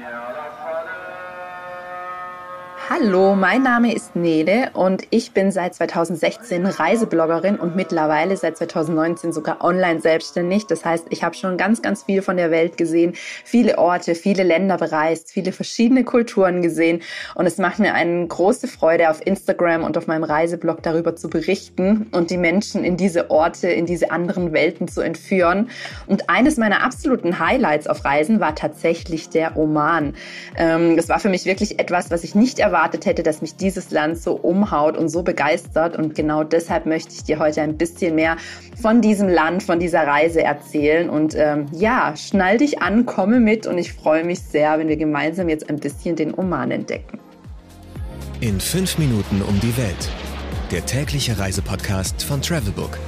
yeah. Hallo, mein Name ist Nele und ich bin seit 2016 Reisebloggerin und mittlerweile seit 2019 sogar online selbstständig. Das heißt, ich habe schon ganz, ganz viel von der Welt gesehen, viele Orte, viele Länder bereist, viele verschiedene Kulturen gesehen und es macht mir eine große Freude, auf Instagram und auf meinem Reiseblog darüber zu berichten und die Menschen in diese Orte, in diese anderen Welten zu entführen. Und eines meiner absoluten Highlights auf Reisen war tatsächlich der Oman. Ähm, das war für mich wirklich etwas, was ich nicht erwartet erwartet hätte, dass mich dieses Land so umhaut und so begeistert. Und genau deshalb möchte ich dir heute ein bisschen mehr von diesem Land, von dieser Reise erzählen. Und ähm, ja, schnall dich an, komme mit und ich freue mich sehr, wenn wir gemeinsam jetzt ein bisschen den Oman entdecken. In fünf Minuten um die Welt. Der tägliche Reisepodcast von Travelbook.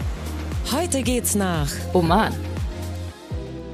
Heute geht's nach Oman.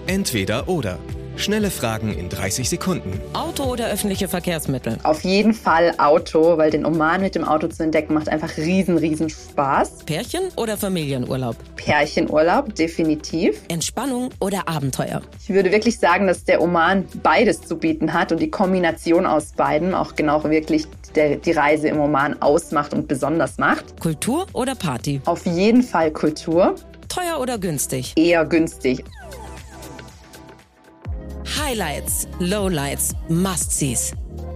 Entweder oder. Schnelle Fragen in 30 Sekunden. Auto oder öffentliche Verkehrsmittel? Auf jeden Fall Auto, weil den Oman mit dem Auto zu entdecken macht einfach riesen, riesen Spaß. Pärchen oder Familienurlaub? Pärchenurlaub, definitiv. Entspannung oder Abenteuer? Ich würde wirklich sagen, dass der Oman beides zu bieten hat und die Kombination aus beiden auch genau wirklich der, die Reise im Oman ausmacht und besonders macht. Kultur oder Party? Auf jeden Fall Kultur. Teuer oder günstig? Eher günstig. Highlights, Lowlights, Must-Sees.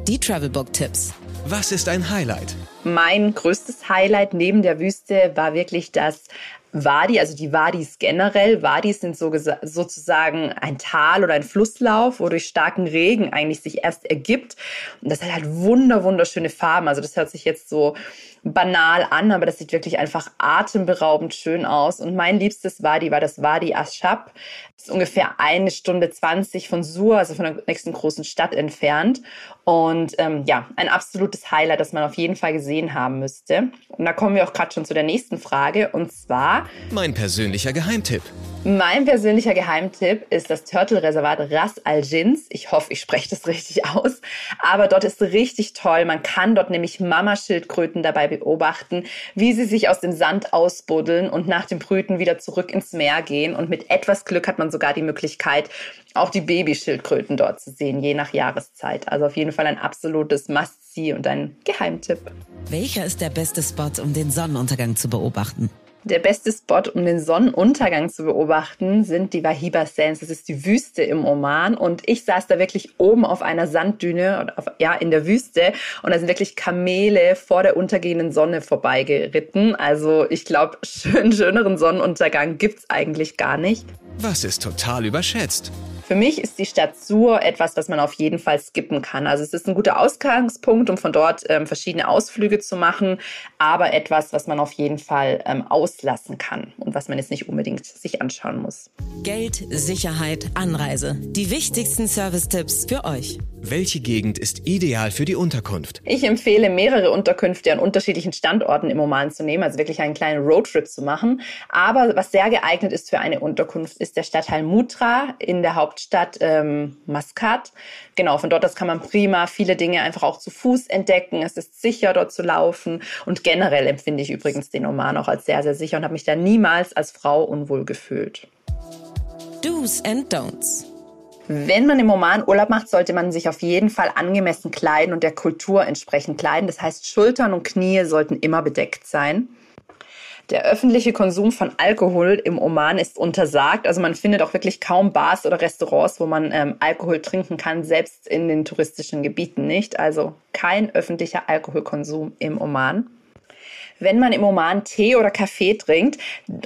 Die Travelbook-Tipps. Was ist ein Highlight? Mein größtes Highlight neben der Wüste war wirklich das Wadi, also die Wadis generell. Wadis sind so sozusagen ein Tal oder ein Flusslauf, wo durch starken Regen eigentlich sich erst ergibt. Und das hat halt wunder, wunderschöne Farben. Also das hört sich jetzt so banal an, aber das sieht wirklich einfach atemberaubend schön aus. Und mein liebstes Wadi war das Wadi Ashab. Das ist ungefähr eine Stunde zwanzig von Sur, also von der nächsten großen Stadt entfernt. Und ähm, ja, ein absolutes Highlight, das man auf jeden Fall gesehen haben müsste. Und da kommen wir auch gerade schon zu der nächsten Frage. Und zwar... Mein persönlicher Geheimtipp. Mein persönlicher Geheimtipp ist das Turtle-Reservat Ras Al Jins. Ich hoffe, ich spreche das richtig aus. Aber dort ist richtig toll. Man kann dort nämlich Mamaschildkröten dabei beobachten, wie sie sich aus dem Sand ausbuddeln und nach dem Brüten wieder zurück ins Meer gehen. Und mit etwas Glück hat man sogar die Möglichkeit, auch die Babyschildkröten dort zu sehen, je nach Jahreszeit. Also auf jeden Fall ein absolutes Must-See und ein Geheimtipp. Welcher ist der beste Spot, um den Sonnenuntergang zu beobachten? Der beste Spot, um den Sonnenuntergang zu beobachten, sind die Wahiba Sands. Das ist die Wüste im Oman. Und ich saß da wirklich oben auf einer Sanddüne, auf, ja, in der Wüste. Und da sind wirklich Kamele vor der untergehenden Sonne vorbeigeritten. Also ich glaube, schön, schöneren Sonnenuntergang gibt's eigentlich gar nicht. Was ist total überschätzt? Für mich ist die Stadt Sur etwas, was man auf jeden Fall skippen kann. Also es ist ein guter Ausgangspunkt, um von dort ähm, verschiedene Ausflüge zu machen, aber etwas, was man auf jeden Fall ähm, auslassen kann und was man jetzt nicht unbedingt sich anschauen muss. Geld, Sicherheit, Anreise. Die wichtigsten Service-Tipps für euch. Welche Gegend ist ideal für die Unterkunft? Ich empfehle, mehrere Unterkünfte an unterschiedlichen Standorten im Oman zu nehmen, also wirklich einen kleinen Roadtrip zu machen. Aber was sehr geeignet ist für eine Unterkunft, ist der Stadtteil Mutra in der Hauptstadt ähm, Maskat. Genau, von dort aus kann man prima viele Dinge einfach auch zu Fuß entdecken. Es ist sicher, dort zu laufen. Und generell empfinde ich übrigens den Oman auch als sehr, sehr sicher und habe mich da niemals als Frau unwohl gefühlt. Do's and Don'ts. Wenn man im Oman Urlaub macht, sollte man sich auf jeden Fall angemessen kleiden und der Kultur entsprechend kleiden. Das heißt, Schultern und Knie sollten immer bedeckt sein. Der öffentliche Konsum von Alkohol im Oman ist untersagt. Also man findet auch wirklich kaum Bars oder Restaurants, wo man ähm, Alkohol trinken kann, selbst in den touristischen Gebieten nicht. Also kein öffentlicher Alkoholkonsum im Oman wenn man im Oman Tee oder Kaffee trinkt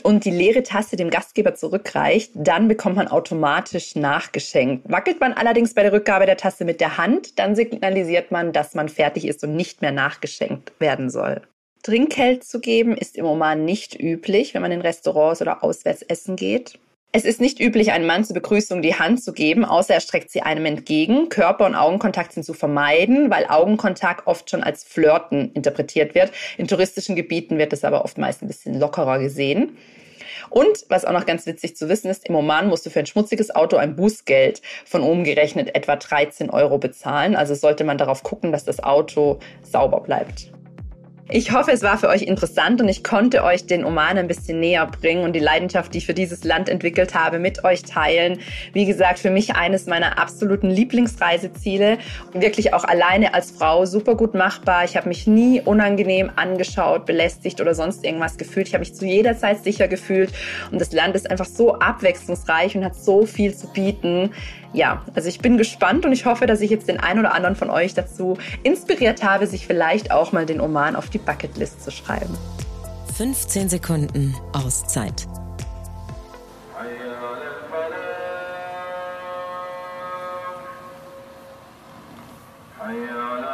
und die leere Tasse dem Gastgeber zurückreicht, dann bekommt man automatisch nachgeschenkt. Wackelt man allerdings bei der Rückgabe der Tasse mit der Hand, dann signalisiert man, dass man fertig ist und nicht mehr nachgeschenkt werden soll. Trinkgeld zu geben ist im Oman nicht üblich, wenn man in Restaurants oder auswärts essen geht. Es ist nicht üblich, einem Mann zur Begrüßung die Hand zu geben, außer er streckt sie einem entgegen. Körper- und Augenkontakt sind zu vermeiden, weil Augenkontakt oft schon als Flirten interpretiert wird. In touristischen Gebieten wird es aber oft meist ein bisschen lockerer gesehen. Und was auch noch ganz witzig zu wissen ist, im Oman musst du für ein schmutziges Auto ein Bußgeld von oben gerechnet etwa 13 Euro bezahlen. Also sollte man darauf gucken, dass das Auto sauber bleibt. Ich hoffe, es war für euch interessant und ich konnte euch den Oman ein bisschen näher bringen und die Leidenschaft, die ich für dieses Land entwickelt habe, mit euch teilen. Wie gesagt, für mich eines meiner absoluten Lieblingsreiseziele wirklich auch alleine als Frau super gut machbar. Ich habe mich nie unangenehm angeschaut, belästigt oder sonst irgendwas gefühlt. Ich habe mich zu jeder Zeit sicher gefühlt und das Land ist einfach so abwechslungsreich und hat so viel zu bieten ja, also ich bin gespannt und ich hoffe, dass ich jetzt den einen oder anderen von euch dazu inspiriert habe, sich vielleicht auch mal den Oman auf die Bucketlist zu schreiben. 15 Sekunden Auszeit. Uh...